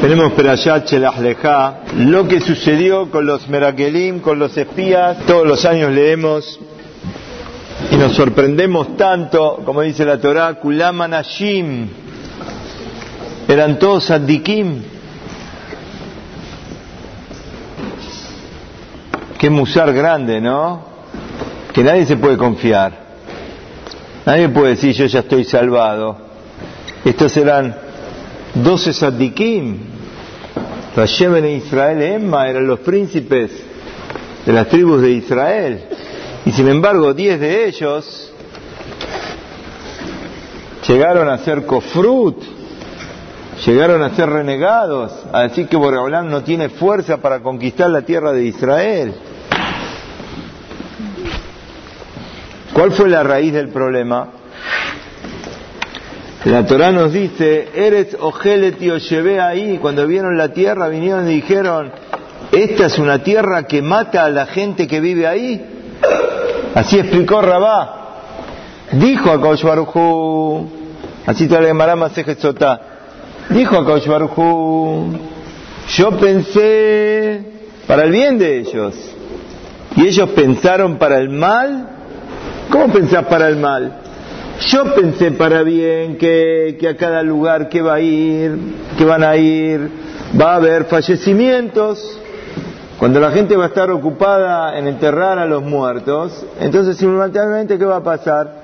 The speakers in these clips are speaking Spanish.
Tenemos Perayat Shelach lo que sucedió con los Merakelim, con los espías, todos los años leemos y nos sorprendemos tanto, como dice la Torah, Kulam Anashim, eran todos Addikim. Qué musar grande, ¿no? Que nadie se puede confiar. Nadie puede decir yo ya estoy salvado. Estos eran doce Saddikim, Hashem en Israel Emma eran los príncipes de las tribus de Israel. Y sin embargo, diez de ellos llegaron a ser kofrut, llegaron a ser renegados, a decir que Boreolam no tiene fuerza para conquistar la tierra de Israel. ¿Cuál fue la raíz del problema? La Torah nos dice, eres Ojelet y llevé ahí, cuando vieron la tierra vinieron y dijeron, esta es una tierra que mata a la gente que vive ahí. Así explicó Rabá. Dijo a Kaush así te le Marama dijo a Kaush yo pensé para el bien de ellos. Y ellos pensaron para el mal. ¿Cómo pensás para el mal? Yo pensé para bien que, a cada lugar que va a ir, que van a ir, va a haber fallecimientos. Cuando la gente va a estar ocupada en enterrar a los muertos, entonces simultáneamente ¿qué va a pasar?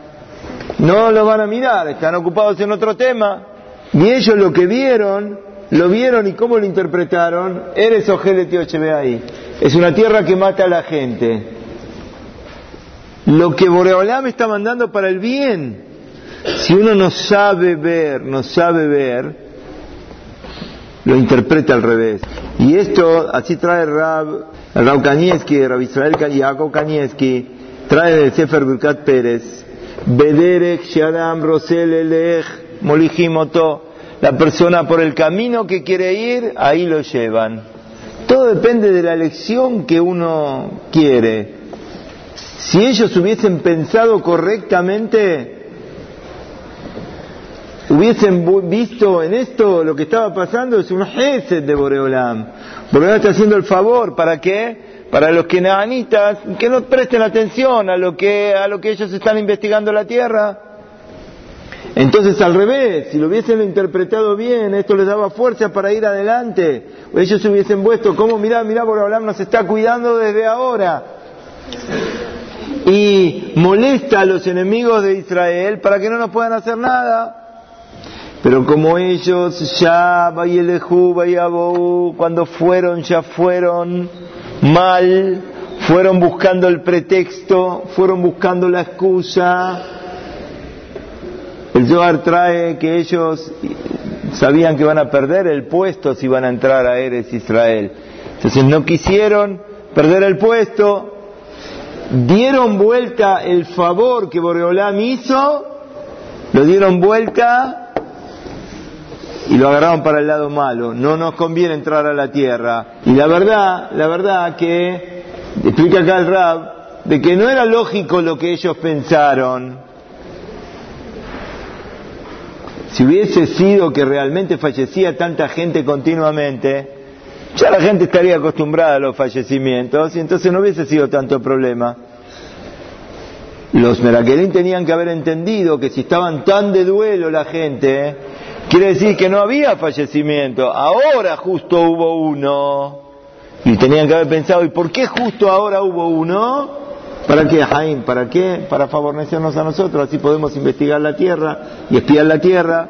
No lo van a mirar, están ocupados en otro tema. Y ellos lo que vieron, lo vieron y cómo lo interpretaron, eres ve ahí. Es una tierra que mata a la gente. Lo que Boreolam está mandando para el bien. Si uno no sabe ver, no sabe ver, lo interpreta al revés. Y esto, así trae Rab, Rab Kanievski, Rab Israel Jacob Kanievski, trae del Sefer Birkat Pérez, Bederek Shadam Rosel Elech Molijimoto, la persona por el camino que quiere ir, ahí lo llevan. Todo depende de la elección que uno quiere. Si ellos hubiesen pensado correctamente, hubiesen visto en esto lo que estaba pasando, es un jefe de Boreolam. Boreolam está haciendo el favor, ¿para qué? Para los que neanitas, que no presten atención a lo que, a lo que ellos están investigando la tierra. Entonces al revés, si lo hubiesen interpretado bien, esto les daba fuerza para ir adelante. Ellos se hubiesen puesto, ¿cómo? Mirá, mirá, Boreolam nos está cuidando desde ahora. Y molesta a los enemigos de Israel para que no nos puedan hacer nada. Pero como ellos ya, cuando fueron, ya fueron mal, fueron buscando el pretexto, fueron buscando la excusa. El Zohar trae que ellos sabían que van a perder el puesto si van a entrar a Eres Israel. Entonces no quisieron perder el puesto, dieron vuelta el favor que Boreolam hizo, lo dieron vuelta y lo agarraron para el lado malo. No nos conviene entrar a la tierra. Y la verdad, la verdad que, explica acá el Rab, de que no era lógico lo que ellos pensaron. Si hubiese sido que realmente fallecía tanta gente continuamente, ya la gente estaría acostumbrada a los fallecimientos y entonces no hubiese sido tanto problema. Los meraquelín tenían que haber entendido que si estaban tan de duelo la gente, Quiere decir que no había fallecimiento, ahora justo hubo uno. Y tenían que haber pensado, ¿y por qué justo ahora hubo uno? ¿Para qué, Jaime? ¿Para qué? Para favorecernos a nosotros, así podemos investigar la tierra y espiar la tierra.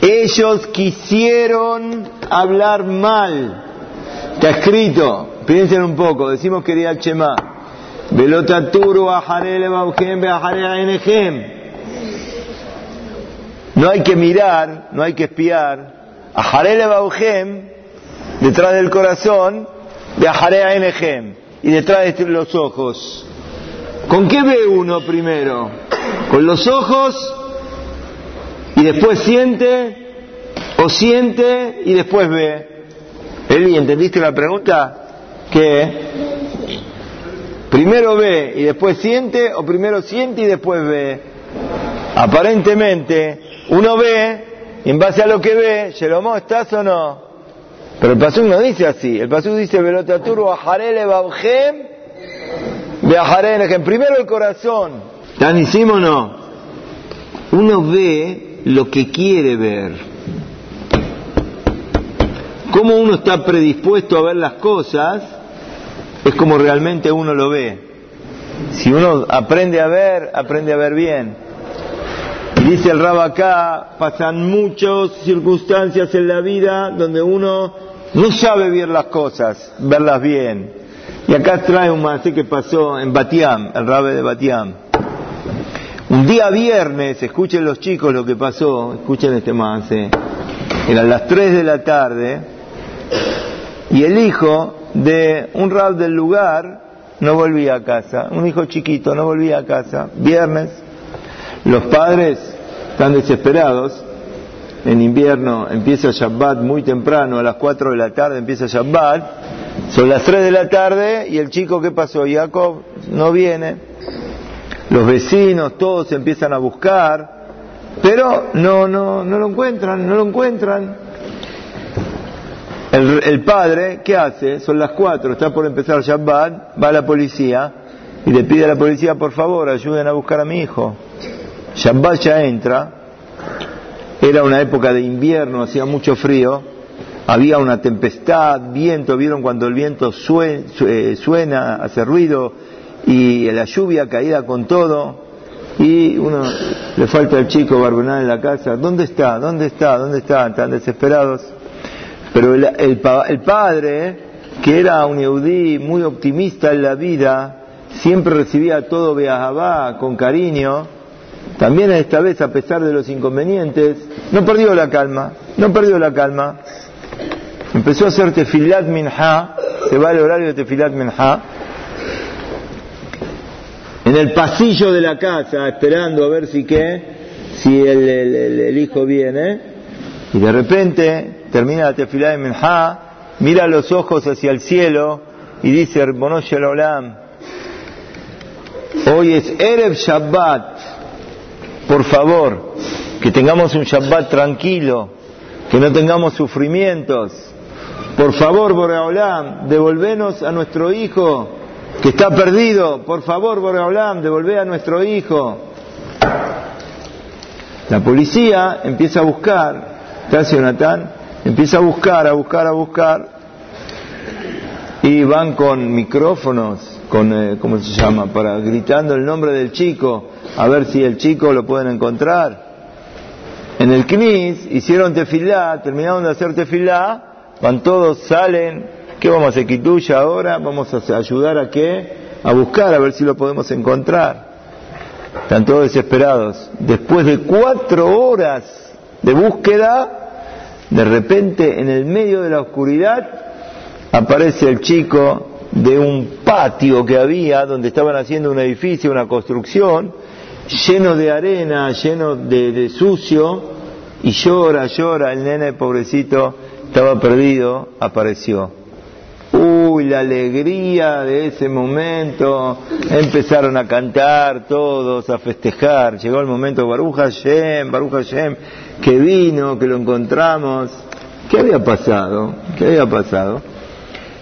Ellos quisieron hablar mal. Está escrito, piensen un poco, decimos que era Chema. Velotaturu ajarele baujem enejem. No hay que mirar, no hay que espiar. A Jarele Baujem, detrás del corazón, de Ajarea Enejem, y detrás de los ojos. ¿Con qué ve uno primero? Con los ojos y después siente, o siente y después ve. Eli, ¿entendiste la pregunta? ¿Qué? Primero ve y después siente, o primero siente y después ve. Aparentemente, uno ve y en base a lo que ve, Jeromo, ¿estás o no? Pero el pasú no dice así, el pasú dice, Velotaturu ajarele babjem, primero el corazón. ¿Tan hicimos o no? Uno ve lo que quiere ver. Cómo uno está predispuesto a ver las cosas es como realmente uno lo ve. Si uno aprende a ver, aprende a ver bien. Dice el Rab acá, pasan muchas circunstancias en la vida donde uno no sabe ver las cosas, verlas bien. Y acá trae un más que pasó en Batiam, el Rabe de Batiam. Un día viernes, escuchen los chicos lo que pasó, escuchen este más, eran las 3 de la tarde, y el hijo de un rab del lugar no volvía a casa, un hijo chiquito no volvía a casa, viernes, los padres están desesperados. En invierno empieza Shabbat muy temprano, a las 4 de la tarde empieza Shabbat. Son las 3 de la tarde y el chico, ¿qué pasó? Jacob no viene. Los vecinos, todos empiezan a buscar, pero no, no, no lo encuentran, no lo encuentran. El, padre, ¿qué hace? Son las 4, está por empezar Shabbat, va a la policía y le pide a la policía, por favor, ayuden a buscar a mi hijo. Shabbat entra, era una época de invierno, hacía mucho frío, había una tempestad, viento, vieron cuando el viento eh, suena, hace ruido, y la lluvia caída con todo, y uno le falta al chico Barbunán en la casa, ¿dónde está? ¿Dónde está? ¿Dónde está? Están desesperados. Pero el, el, padre, que era un eudí muy optimista en la vida, siempre recibía todo Beahabá con cariño, también esta vez, a pesar de los inconvenientes, no perdió la calma, no perdió la calma. Empezó a hacer tefilat minha, se va el horario de tefilat minha, en el pasillo de la casa, esperando a ver si qué, si el, hijo viene, y de repente termina la tefilat minha, mira los ojos hacia el cielo y dice, Olam, hoy es Erev Shabbat, por favor, que tengamos un Shabbat tranquilo, que no tengamos sufrimientos. Por favor, Boreolam, devolvenos a nuestro hijo que está perdido. Por favor, Boreolam, devolvé a nuestro hijo. La policía empieza a buscar, gracias Jonathan, empieza a buscar, a buscar, a buscar, y van con micrófonos, con, eh, ¿cómo se llama?, para gritando el nombre del chico a ver si el chico lo pueden encontrar. En el CNIS hicieron tefilá, terminaron de hacer tefilá, van todos, salen, ¿qué vamos a hacer? Quituya ahora, vamos a ayudar a qué? A buscar, a ver si lo podemos encontrar. Están todos desesperados. Después de cuatro horas de búsqueda, de repente en el medio de la oscuridad aparece el chico de un patio que había donde estaban haciendo un edificio, una construcción, lleno de arena, lleno de, sucio, y llora, llora, el nene pobrecito estaba perdido, apareció. Uy, la alegría de ese momento, empezaron a cantar todos, a festejar, llegó el momento, Baruch Hashem, Baruch Hashem, que vino, que lo encontramos. ¿Qué había pasado? ¿Qué había pasado?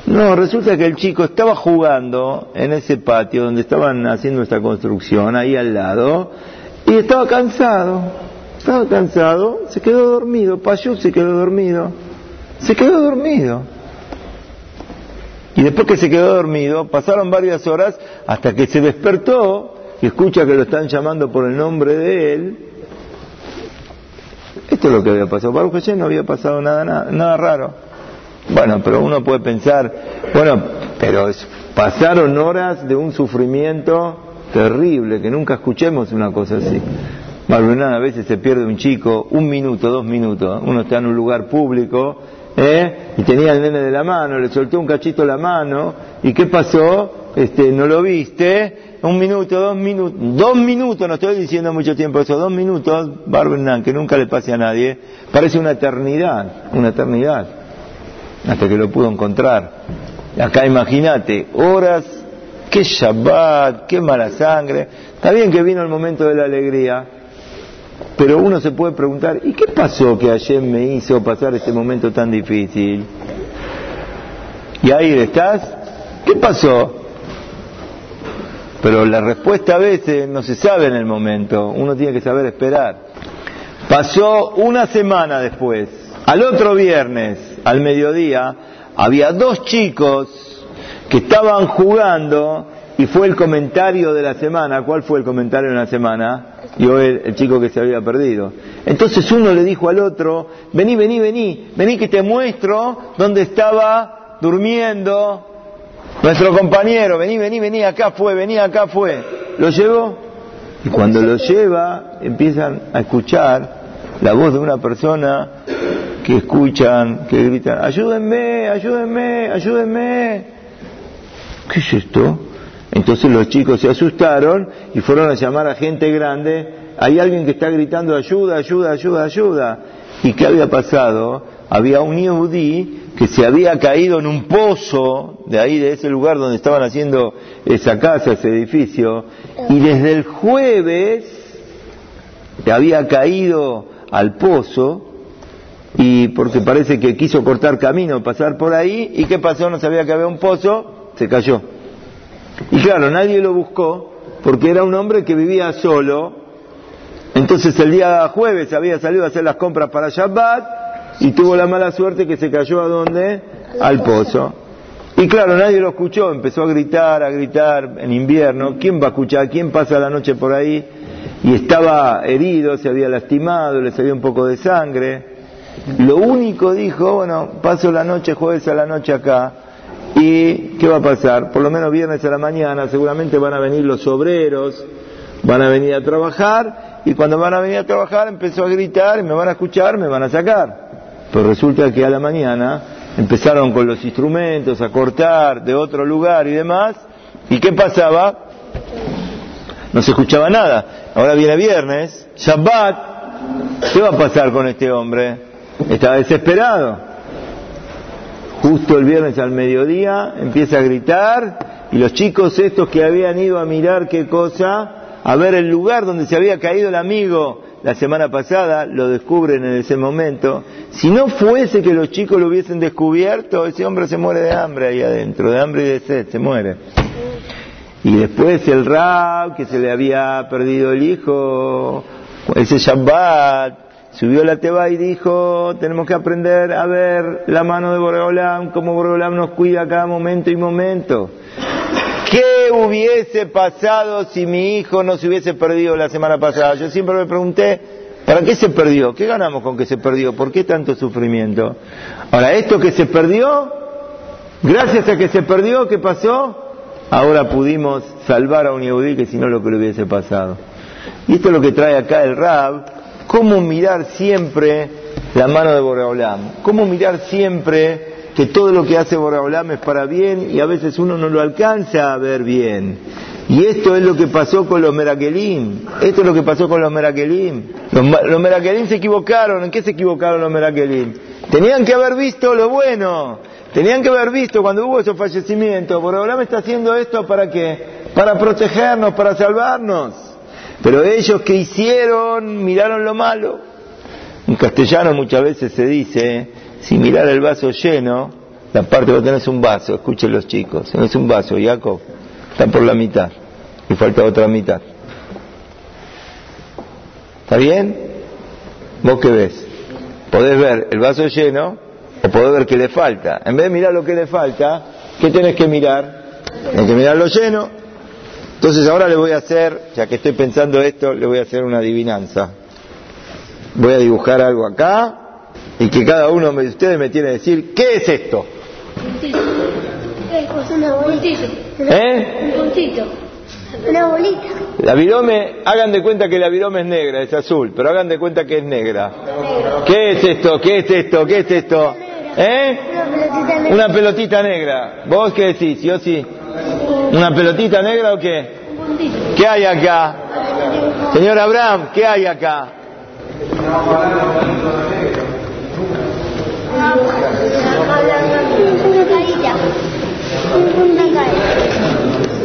No, resulta que el chico estaba jugando en ese patio donde estaban haciendo esta construcción, ahí al lado, y estaba cansado, estaba cansado, se quedó dormido, Payú se quedó dormido, se quedó dormido. Y después que se quedó dormido, pasaron varias horas hasta que se despertó y escucha que lo están llamando por el nombre de él. Esto es lo que había pasado. Baruch Hashem no había pasado nada, nada, nada raro. Bueno, pero uno puede pensar, bueno, pero pasaron horas de un sufrimiento terrible, que nunca escuchemos una cosa así. Malvenada, a veces se pierde un chico, un minuto, dos minutos, uno está en un lugar público, ¿eh? y tenía el nene de la mano, le soltó un cachito la mano, y ¿qué pasó? Este, no lo viste, un minuto, dos minutos, dos minutos, no estoy diciendo mucho tiempo eso, dos minutos, Barbenan, que nunca le pase a nadie, parece una eternidad, una eternidad hasta que lo pudo encontrar. Acá imagínate, horas, qué Shabbat, qué mala sangre. Está bien que vino el momento de la alegría, pero uno se puede preguntar, ¿y qué pasó que ayer me hizo pasar este momento tan difícil? ¿Y ahí estás? ¿Qué pasó? Pero la respuesta a veces no se sabe en el momento, uno tiene que saber esperar. Pasó una semana después, al otro viernes, al mediodía, había dos chicos que estaban jugando y fue el comentario de la semana. ¿Cuál fue el comentario de la semana? Yo el, el chico que se había perdido. Entonces uno le dijo al otro, vení, vení, vení, vení que te muestro dónde estaba durmiendo nuestro compañero, vení, vení, vení, acá fue, vení, acá fue. Lo llevó y cuando lo lleva empiezan a escuchar la voz de una persona que escuchan, que gritan, ayúdenme, ayúdenme, ayúdenme. ¿Qué es esto? Entonces los chicos se asustaron y fueron a llamar a gente grande. Hay alguien que está gritando ayuda, ayuda, ayuda, ayuda. ¿Y qué había pasado? Había un yehudí que se había caído en un pozo de ahí, de ese lugar donde estaban haciendo esa casa, ese edificio, y desde el jueves había caído al pozo y porque parece que quiso cortar camino, pasar por ahí, y ¿qué pasó? No sabía que había un pozo, se cayó. Y claro, nadie lo buscó porque era un hombre que vivía solo. Entonces el día jueves había salido a hacer las compras para Shabbat y tuvo la mala suerte que se cayó a dónde? Al pozo. Y claro, nadie lo escuchó, empezó a gritar, a gritar en invierno. ¿Quién va a escuchar? ¿Quién pasa la noche por ahí? Y estaba herido, se había lastimado, le salía un poco de sangre. Lo único dijo, bueno, paso la noche, jueves a la noche acá. ¿Y qué va a pasar? Por lo menos viernes a la mañana seguramente van a venir los obreros, van a venir a trabajar y cuando van a venir a trabajar empezó a gritar me van a escuchar, me van a sacar. Pero resulta que a la mañana empezaron con los instrumentos a cortar de otro lugar y demás. ¿Y qué pasaba? No se escuchaba nada. Ahora viene viernes, Shabbat. ¿Qué va a pasar con este hombre? Estaba desesperado justo el viernes al mediodía, empieza a gritar y los chicos estos que habían ido a mirar qué cosa, a ver el lugar donde se había caído el amigo la semana pasada, lo descubren en ese momento. Si no fuese que los chicos lo hubiesen descubierto, ese hombre se muere de hambre ahí adentro, de hambre y de sed, se muere. Y después el Rab, que se le había perdido el hijo, ese Shabbat, Subió la teba y dijo, tenemos que aprender a ver la mano de Boreolam, cómo Boreolam nos cuida cada momento y momento. ¿Qué hubiese pasado si mi hijo no se hubiese perdido la semana pasada? Yo siempre me pregunté, ¿para qué se perdió? ¿Qué ganamos con que se perdió? ¿Por qué tanto sufrimiento? Ahora, esto que se perdió, gracias a que se perdió, ¿qué pasó? Ahora pudimos salvar a un Yehudí que si no lo que le hubiese pasado. Y esto es lo que trae acá el Rab, cómo mirar siempre la mano de Boreolam, cómo mirar siempre que todo lo que hace Boreolam es para bien y a veces uno no lo alcanza a ver bien. Y esto es lo que pasó con los Merakelim, esto es lo que pasó con los Merakelim. Los, los Merakelim se equivocaron, ¿en qué se equivocaron los Merakelim? Tenían que haber visto lo bueno, tenían que haber visto cuando hubo esos fallecimientos, Boreolam está haciendo esto para qué? Para protegernos, para salvarnos. Pero ellos que hicieron, miraron lo malo. En castellano muchas veces se dice, si mirar el vaso lleno, la parte vos tenés un vaso, escuchen los chicos, tenés un vaso, Jacob, está por la mitad, y falta otra mitad. ¿Está bien? ¿Vos qué ves? Podés ver el vaso lleno o podés ver que le falta. En vez de mirar lo que le falta, ¿qué tenés que mirar? Tenés que mirar lo lleno entonces ahora le voy a hacer, ya que estoy pensando esto, le voy a hacer una adivinanza. Voy a dibujar algo acá y que cada uno de ustedes me tiene que decir, ¿qué es esto? Una bolita. ¿Eh? Un puntito. Una bolita. La virome, hagan de cuenta que la virome es negra, es azul, pero hagan de cuenta que es negra. ¿Qué es esto? ¿Qué es esto? ¿Qué es esto? ¿Eh? Una pelotita negra. Una pelotita negra. ¿Vos qué decís? Yo sí. ¿Una pelotita negra o qué? ¿Qué hay acá? Señor Abraham, ¿qué hay acá?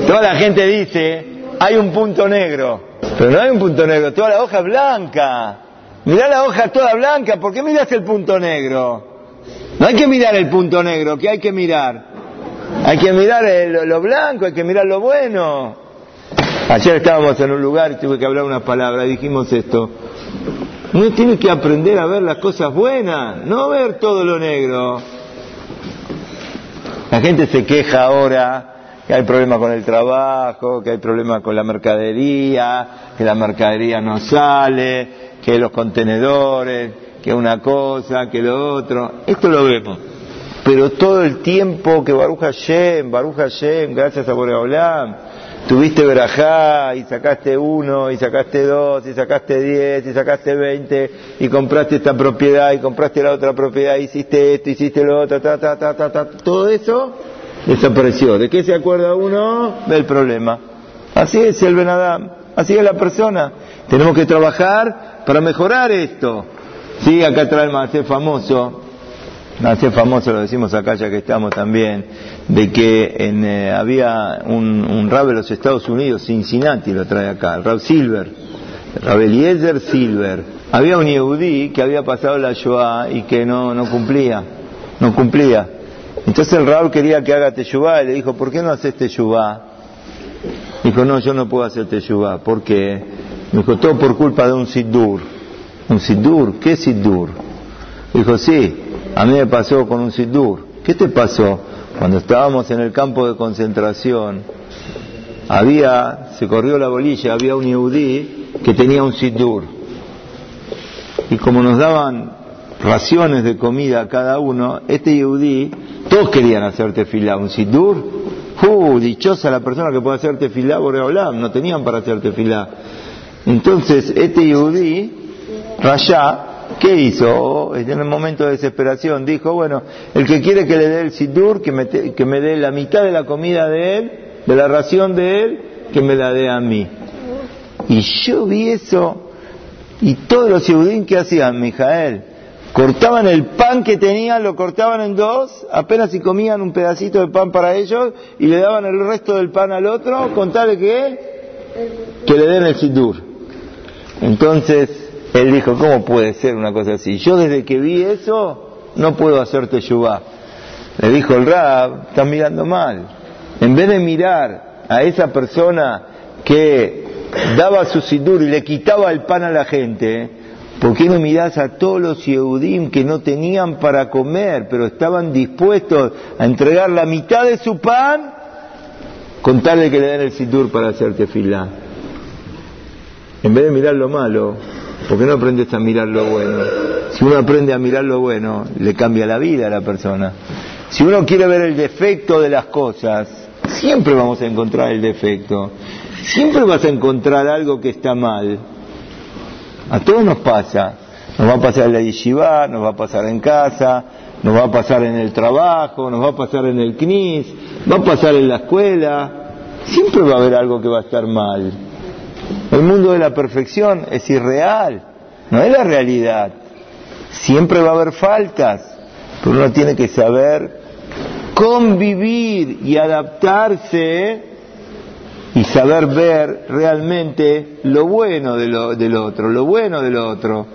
Toda la gente dice, hay un punto negro. Pero no hay un punto negro, toda la hoja blanca. Mirá la hoja toda blanca, ¿por qué miras el punto negro? No hay que mirar el punto negro, ¿qué hay que mirar? Hay que mirar el- lo blanco, hay que mirar lo bueno. Ayer estábamos en un lugar y tuve que hablar unas palabras y dijimos esto. Uno tiene que aprender a ver las cosas buenas, no ver todo lo negro. La gente se queja ahora que hay problemas con el trabajo, que hay problemas con la mercadería, que la mercadería no sale, que los contenedores, que una cosa, que lo otro. Esto lo vemos. Pero todo el tiempo que Baruch Hashem, Baruch Hashem, gracias a Boreolam, tuviste verajá y sacaste uno, y sacaste dos, y sacaste diez, y sacaste veinte, y compraste esta propiedad, y compraste la otra propiedad, hiciste esto, hiciste lo otro, ta, ta, ta, ta, ta, todo eso desapareció. ¿De qué se acuerda uno? Del problema. Así es el Benadam, así es la persona. Tenemos que trabajar para mejorar esto. Sí, acá trae el Macé famoso, Macé famoso lo decimos acá ya que estamos también, de que en, eh, había un, un rab de los Estados Unidos, Cincinnati lo trae acá, el rab Silver, rab Eliezer Silver. Había un yehudí que había pasado la Shoah y que no, no cumplía, no cumplía. Entonces el rab quería que haga teshuvah y le dijo, ¿por qué no haces teshuvah? Dijo, no, yo no puedo hacer teshuvah. ¿Por qué? Dijo, todo por culpa de un siddur. ¿Un siddur? ¿Qué siddur? Dijo, sí, a mí me pasó con un siddur. ¿Qué te pasó? Cuando estábamos en el campo de concentración, había, se corrió la bolilla, había un yehudí que tenía un siddur. Y como nos daban raciones de comida a cada uno, este yehudí, todos querían hacer tefilá, un siddur. ¡Uh! Dichosa la persona que puede hacer tefilá, Boreolam, no tenían para hacer tefilá. Entonces, este yehudí, Rayá, ¿qué hizo? En el momento de desesperación dijo, bueno, el que quiere que le dé el sidur, que me, te- que me dé la mitad de la comida de él, de la ración de él, que me la dé a mí. Y yo vi eso, y todos los yehudín que hacían, Mijael, cortaban el pan que tenían, lo cortaban en dos, apenas si comían un pedacito de pan para ellos, y le daban el resto del pan al otro, con tal de que, que le den el sidur. Entonces, él dijo, ¿cómo puede ser una cosa así? Yo desde que vi eso, no puedo hacer teshuvah. Le dijo el Rab, estás mirando mal. En vez de mirar a esa persona que daba su sidur y le quitaba el pan a la gente, ¿por qué no mirás a todos los Yehudim que no tenían para comer, pero estaban dispuestos a entregar la mitad de su pan con tal de que le den el sidur para hacer tefilá? En vez de mirar lo malo, ¿por qué no aprendes a mirar lo bueno? Si uno aprende a mirar lo bueno, le cambia la vida a la persona. Si uno quiere ver el defecto de las cosas, siempre vamos a encontrar el defecto. Siempre vas a encontrar algo que está mal. A todos nos pasa. Nos va a pasar en la yeshiva, nos va a pasar en casa, nos va a pasar en el trabajo, nos va a pasar en el CNIS, va a pasar en la escuela. Siempre va a haber algo que va a estar mal. El mundo de la perfección es irreal, no es la realidad. Siempre va a haber faltas, pero uno tiene que saber convivir y adaptarse y saber ver realmente lo bueno de lo, del otro, lo bueno del otro.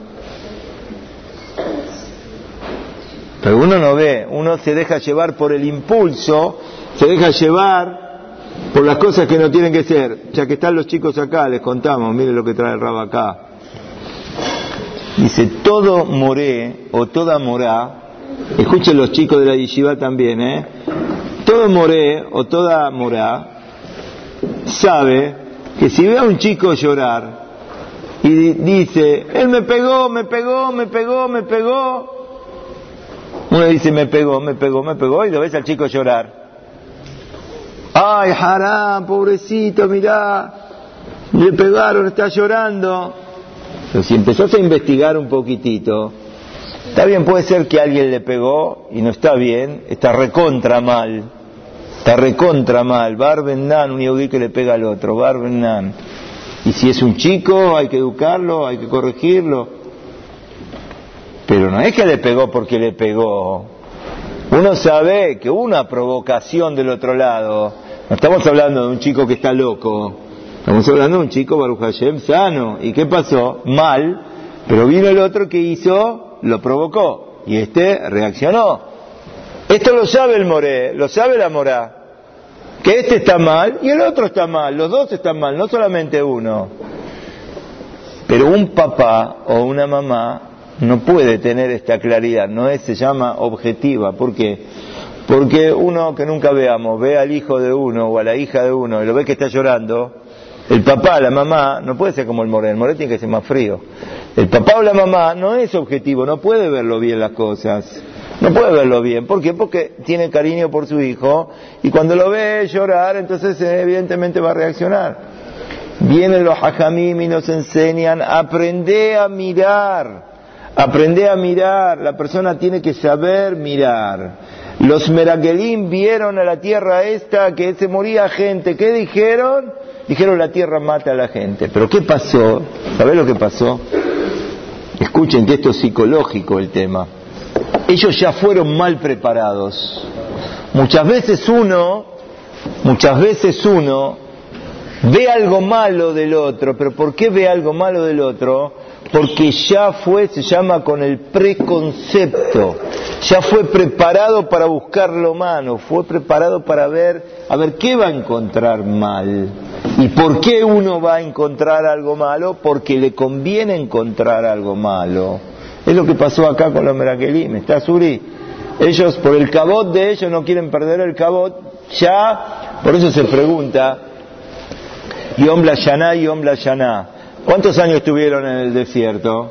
Pero uno no ve, uno se deja llevar por el impulso, se deja llevar por las cosas que no tienen que ser. Ya que están los chicos acá, les contamos, miren lo que trae el rabo acá. Dice, todo moré o toda morá, escuchen los chicos de la yeshiva también, ¿eh? Todo moré o toda morá sabe que si ve a un chico llorar y di- dice, él me pegó, me pegó, me pegó, me pegó, uno dice, me pegó, me pegó, me pegó, y lo ves al chico llorar. Ay, haram, pobrecito, mirá, le pegaron, está llorando. Pero si empezás a investigar un poquitito, está bien, puede ser que alguien le pegó y no está bien, está recontra mal, está recontra mal. Barbenan, un yehudí que le pega al otro, Barbenan. Y si es un chico, hay que educarlo, hay que corregirlo. Pero no es que le pegó porque le pegó. Uno sabe que una provocación del otro lado. No estamos hablando de un chico que está loco. Estamos hablando de un chico, Baruch Hashem, sano. ¿Y qué pasó? Mal, pero vino el otro que hizo, lo provocó, y este reaccionó. Esto lo sabe el Moré, lo sabe la Morá, que este está mal y el otro está mal, los dos están mal, no solamente uno. Pero un papá o una mamá no puede tener esta claridad, no es, se llama objetiva. ¿Por qué? Porque uno que nunca veamos, ve al hijo de uno o a la hija de uno y lo ve que está llorando, el papá, la mamá, no puede ser como el Moré, el Moré tiene que ser más frío. El papá o la mamá no es objetivo, no puede verlo bien las cosas. No puede verlo bien. ¿Por qué? Porque tiene cariño por su hijo y cuando lo ve llorar, entonces eh, evidentemente va a reaccionar. Vienen los hajamim y nos enseñan, aprende a mirar, aprende a mirar, la persona tiene que saber mirar. Los meragelim vieron a la tierra esta que se moría gente, ¿qué dijeron? Dijeron la tierra mata a la gente. Pero ¿qué pasó? ¿Sabés lo que pasó? Escuchen que esto es psicológico el tema. Ellos ya fueron mal preparados. Muchas veces uno, muchas veces uno ve algo malo del otro, pero ¿por qué ve algo malo del otro? Porque ya fue, se llama con el preconcepto, ya fue preparado para buscar lo malo, fue preparado para ver, a ver, ¿qué va a encontrar mal? ¿Y por qué uno va a encontrar algo malo? Porque le conviene encontrar algo malo. Es lo que pasó acá con los Merakelim, ¿está Suri? Ellos, por el cabot de ellos, no quieren perder el cabot, ya, por eso se pregunta, Yom la Yaná, Yom la Yaná, ¿cuántos años estuvieron en el desierto?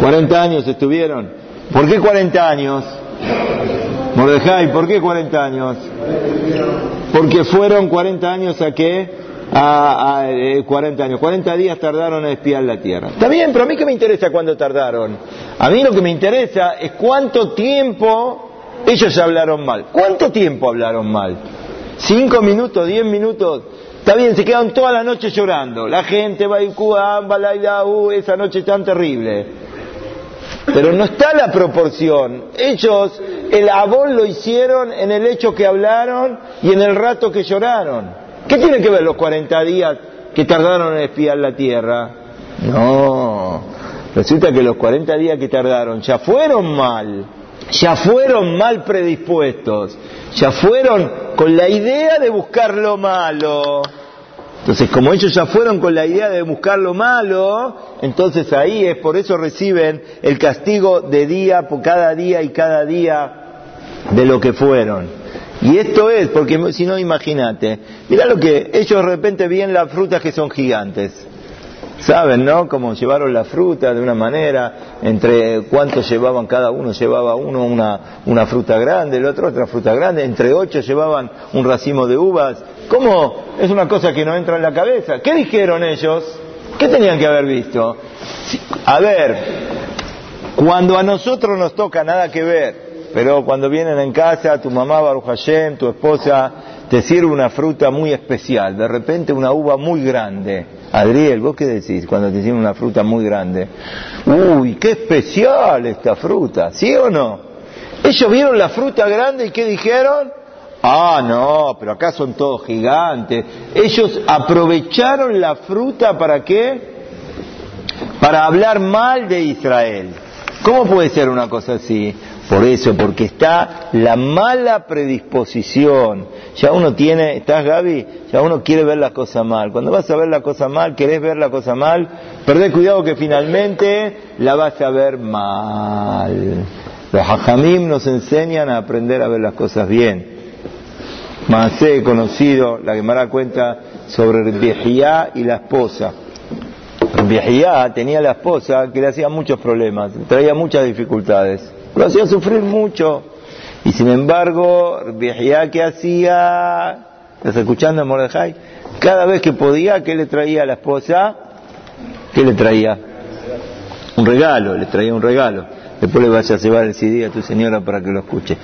40 años estuvieron. ¿Por qué 40 años? Mordejai, ¿por qué 40 años? Porque fueron 40 años a qué? A, 40 años. 40 días tardaron en espiar la tierra. Está bien, pero a mí qué me interesa cuándo tardaron. A mí lo que me interesa es cuánto tiempo ellos hablaron mal. ¿Cuánto tiempo hablaron mal? ¿Cinco minutos? ¿Diez minutos? Está bien, se quedan toda la noche llorando. La gente va a uh, esa noche tan terrible. Pero no está la proporción. Ellos, el abón lo hicieron en el hecho que hablaron y en el rato que lloraron. ¿Qué tiene que ver los 40 días que tardaron en espiar la tierra? No, resulta que los 40 días que tardaron ya fueron mal, ya fueron mal predispuestos, ya fueron con la idea de buscar lo malo. Entonces, como ellos ya fueron con la idea de buscar lo malo, entonces ahí es por eso reciben el castigo de día por cada día y cada día de lo que fueron. Y esto es, porque si no, imagínate, mira lo que ellos de repente ven las frutas que son gigantes. Saben, ¿no? Cómo llevaron la fruta de una manera, entre cuántos llevaban cada uno, llevaba uno una, una fruta grande, el otro otra fruta grande, entre ocho llevaban un racimo de uvas. ¿Cómo? Es una cosa que no entra en la cabeza. ¿Qué dijeron ellos? ¿Qué tenían que haber visto? A ver, cuando a nosotros nos toca nada que ver, pero cuando vienen en casa, tu mamá Baruch tu esposa, te sirve una fruta muy especial, de repente una uva muy grande Adriel, ¿vos qué decís cuando te dicen una fruta muy grande? Uy, qué especial esta fruta, ¿sí o no? Ellos vieron la fruta grande y ¿qué dijeron? Ah, no, pero acá son todos gigantes. Ellos aprovecharon la fruta para qué? Para hablar mal de Israel. ¿Cómo puede ser una cosa así? Por eso, porque está la mala predisposición. Ya uno tiene, ¿estás Gaby? Ya uno quiere ver la cosa mal. Cuando vas a ver la cosa mal, querés ver la cosa mal, perdés cuidado que finalmente la vas a ver mal. Los hajamim nos enseñan a aprender a ver las cosas bien. He conocido, la que da cuenta sobre Rebbejiá y la esposa. Rebbejiá tenía la esposa que le hacía muchos problemas, traía muchas dificultades lo hacía sufrir mucho. Y sin embargo, Viejía que hacía, ¿estás escuchando Mordejai? Cada vez que podía, ¿qué le traía a la esposa? ¿Qué le traía? Un regalo, le traía un regalo. Después le vaya a llevar el CD a tu señora para que lo escuche.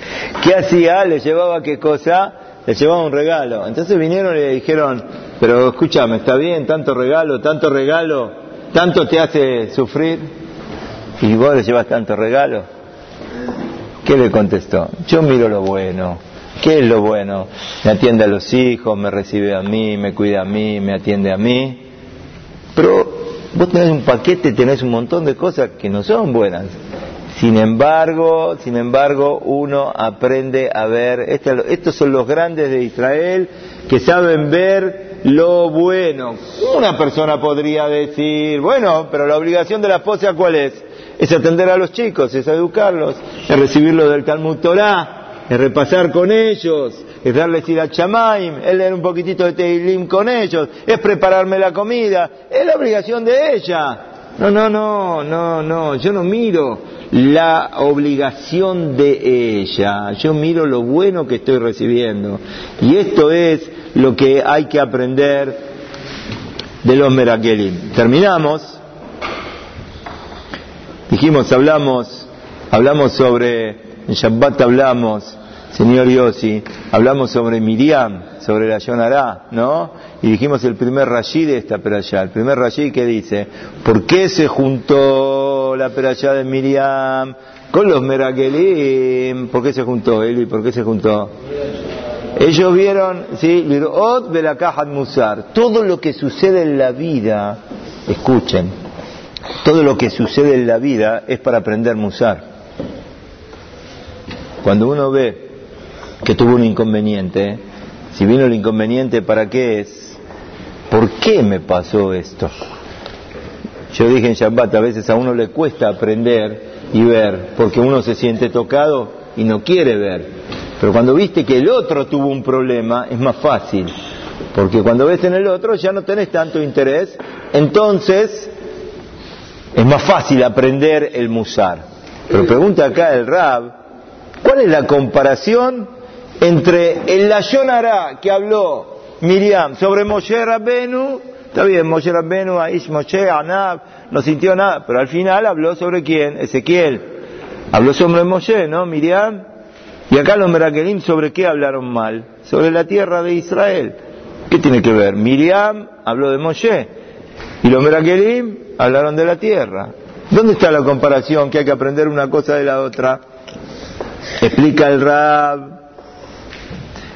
¿Qué hacía? Le llevaba qué cosa? Le llevaba un regalo. Entonces vinieron y le dijeron, pero escúchame, está bien, tanto regalo, tanto regalo, tanto te hace sufrir. Y vos le llevas tanto regalo. ¿Qué le contestó? Yo miro lo bueno. ¿Qué es lo bueno? Me atiende a los hijos, me recibe a mí, me cuida a mí, me atiende a mí. Pero vos tenés un paquete, tenés un montón de cosas que no son buenas. Sin embargo, sin embargo, uno aprende a ver, este- estos son los grandes de Israel que saben ver lo bueno. Una persona podría decir, bueno, pero la obligación de la esposa cuál es? Es atender a los chicos, es educarlos, es recibirlos del Talmud Torah, es repasar con ellos, es darles ir a Chamaim, es leer un poquitito de Teilim con ellos, es prepararme la comida, es la obligación de ella. No, no, no, no, no, yo no miro la obligación de ella, yo miro lo bueno que estoy recibiendo. Y esto es lo que hay que aprender de los Merakelim. Terminamos. Dijimos, hablamos, hablamos sobre, en Shabbat hablamos, señor Yossi, hablamos sobre Miriam, sobre la Yonará, ¿no? Y dijimos el primer Rashi de esta perashá, el primer Rashi que dice, ¿por qué se juntó la perashá de Miriam con los Merakelim? ¿Por qué se juntó, Eli? ¿Por qué se juntó? Ellos vieron, sí, Lirot de la caja Musar, todo lo que sucede en la vida, escuchen, todo lo que sucede en la vida es para aprender Musar. Cuando uno ve que tuvo un inconveniente, si vino el inconveniente, ¿para qué es? ¿Por qué me pasó esto? Yo dije en Shabbat, a veces a uno le cuesta aprender y ver, porque uno se siente tocado y no quiere ver. Pero cuando viste que el otro tuvo un problema, es más fácil. Porque cuando ves en el otro ya no tenés tanto interés, entonces es más fácil aprender el musar. Pero pregunta acá el Rab, ¿cuál es la comparación entre el Lashon Hara que habló Miriam sobre Moshe Rabbenu? Está bien, Moshe Rabbenu, Aish Moshe, Anab, no sintió nada, pero al final habló sobre quién? Ezequiel. Habló sobre Moshe, ¿no? Miriam. Y acá los Merakelim, ¿sobre qué hablaron mal? Sobre la tierra de Israel. ¿Qué tiene que ver? Miriam habló de Moshe y los Merakelim hablaron de la tierra. ¿Dónde está la comparación que hay que aprender una cosa de la otra? Explica el Rab.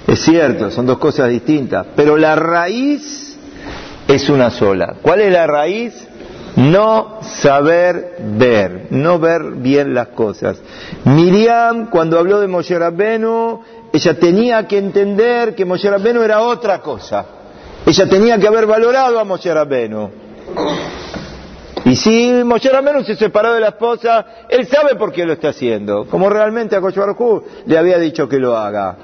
Es cierto, son dos cosas distintas, pero la raíz es una sola. ¿Cuál es la raíz? No saber ver, no ver bien las cosas. Miriam, cuando habló de Moshe Rabbenu, ella tenía que entender que Moshe Rabbenu era otra cosa. Ella tenía que haber valorado a Moshe Rabbenu. Y si Moshe Rabbenu se separó de la esposa, él sabe por qué lo está haciendo, como realmente a Kosh Baruj le había dicho que lo haga.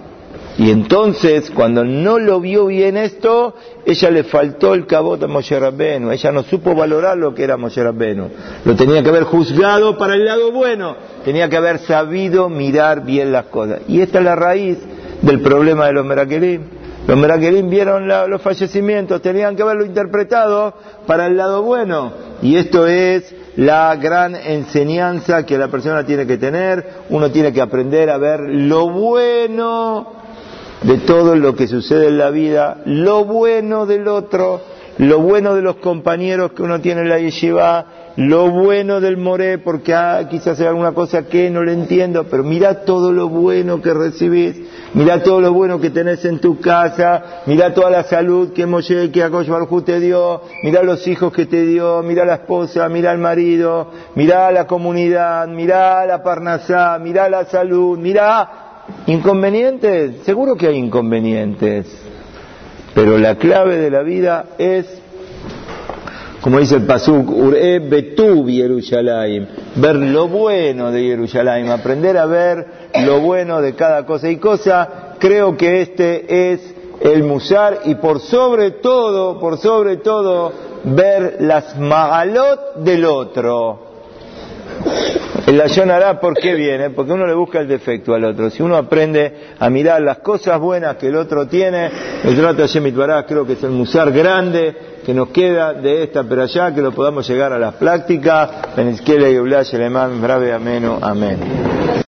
Y entonces, cuando no lo vio bien esto, ella le faltó el cabot a Moshe Rabbenu. Ella no supo valorar lo que era Moshe Rabbenu. Lo tenía que haber juzgado para el lado bueno. Tenía que haber sabido mirar bien las cosas. Y esta es la raíz del problema de los Merakelim. Los Merakelim vieron los fallecimientos, tenían que haberlo interpretado para el lado bueno. Y esto es la gran enseñanza que la persona tiene que tener. Uno tiene que aprender a ver lo bueno de todo lo que sucede en la vida, lo bueno del otro, lo bueno de los compañeros que uno tiene en la yeshiva, lo bueno del moré, porque ah, quizás hay alguna cosa que no le entiendo, pero mira todo lo bueno que recibís, mira todo lo bueno que tenés en tu casa, mira toda la salud que Moshe, que Akosh Baruj te dio, mira los hijos que te dio, mira la esposa, mira el marido, mira la comunidad, mira la parnasá, mira la salud, mira ¿Inconvenientes? Seguro que hay inconvenientes. Pero la clave de la vida es, como dice el Pasuk, Ure Betuv Yerushalayim, ver lo bueno de Yerushalayim, aprender a ver lo bueno de cada cosa y cosa. Creo que este es el Musar y por sobre todo, por sobre todo, ver las magalot del otro. El Lashon Hará, ¿por qué viene? Porque uno le busca el defecto al otro. Si uno aprende a mirar las cosas buenas que el otro tiene, el Trata Bará creo que es el musar grande que nos queda de esta pero allá, que lo podamos llegar a las prácticas. Benizquele y Brave Ameno. Amén.